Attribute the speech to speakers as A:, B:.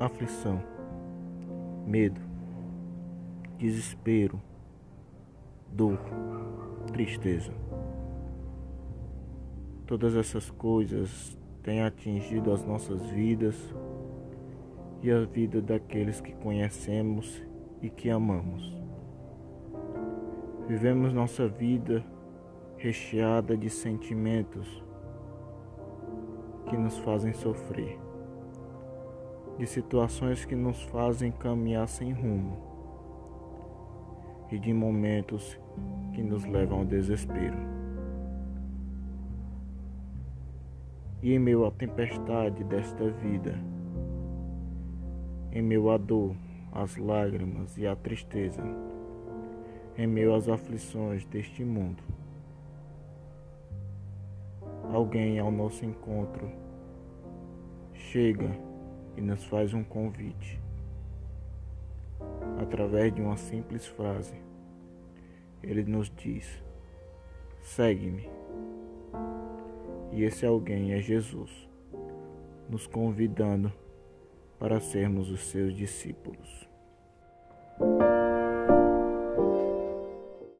A: aflição, medo, desespero, dor, tristeza. Todas essas coisas têm atingido as nossas vidas e a vida daqueles que conhecemos e que amamos. Vivemos nossa vida recheada de sentimentos que nos fazem sofrer, de situações que nos fazem caminhar sem rumo e de momentos que nos levam ao desespero. E em meio à tempestade desta vida, em meio à dor, às lágrimas e à tristeza, em meio às aflições deste mundo, alguém ao nosso encontro chega e nos faz um convite através de uma simples frase. Ele nos diz: segue-me. E esse alguém é Jesus, nos convidando para sermos os seus discípulos.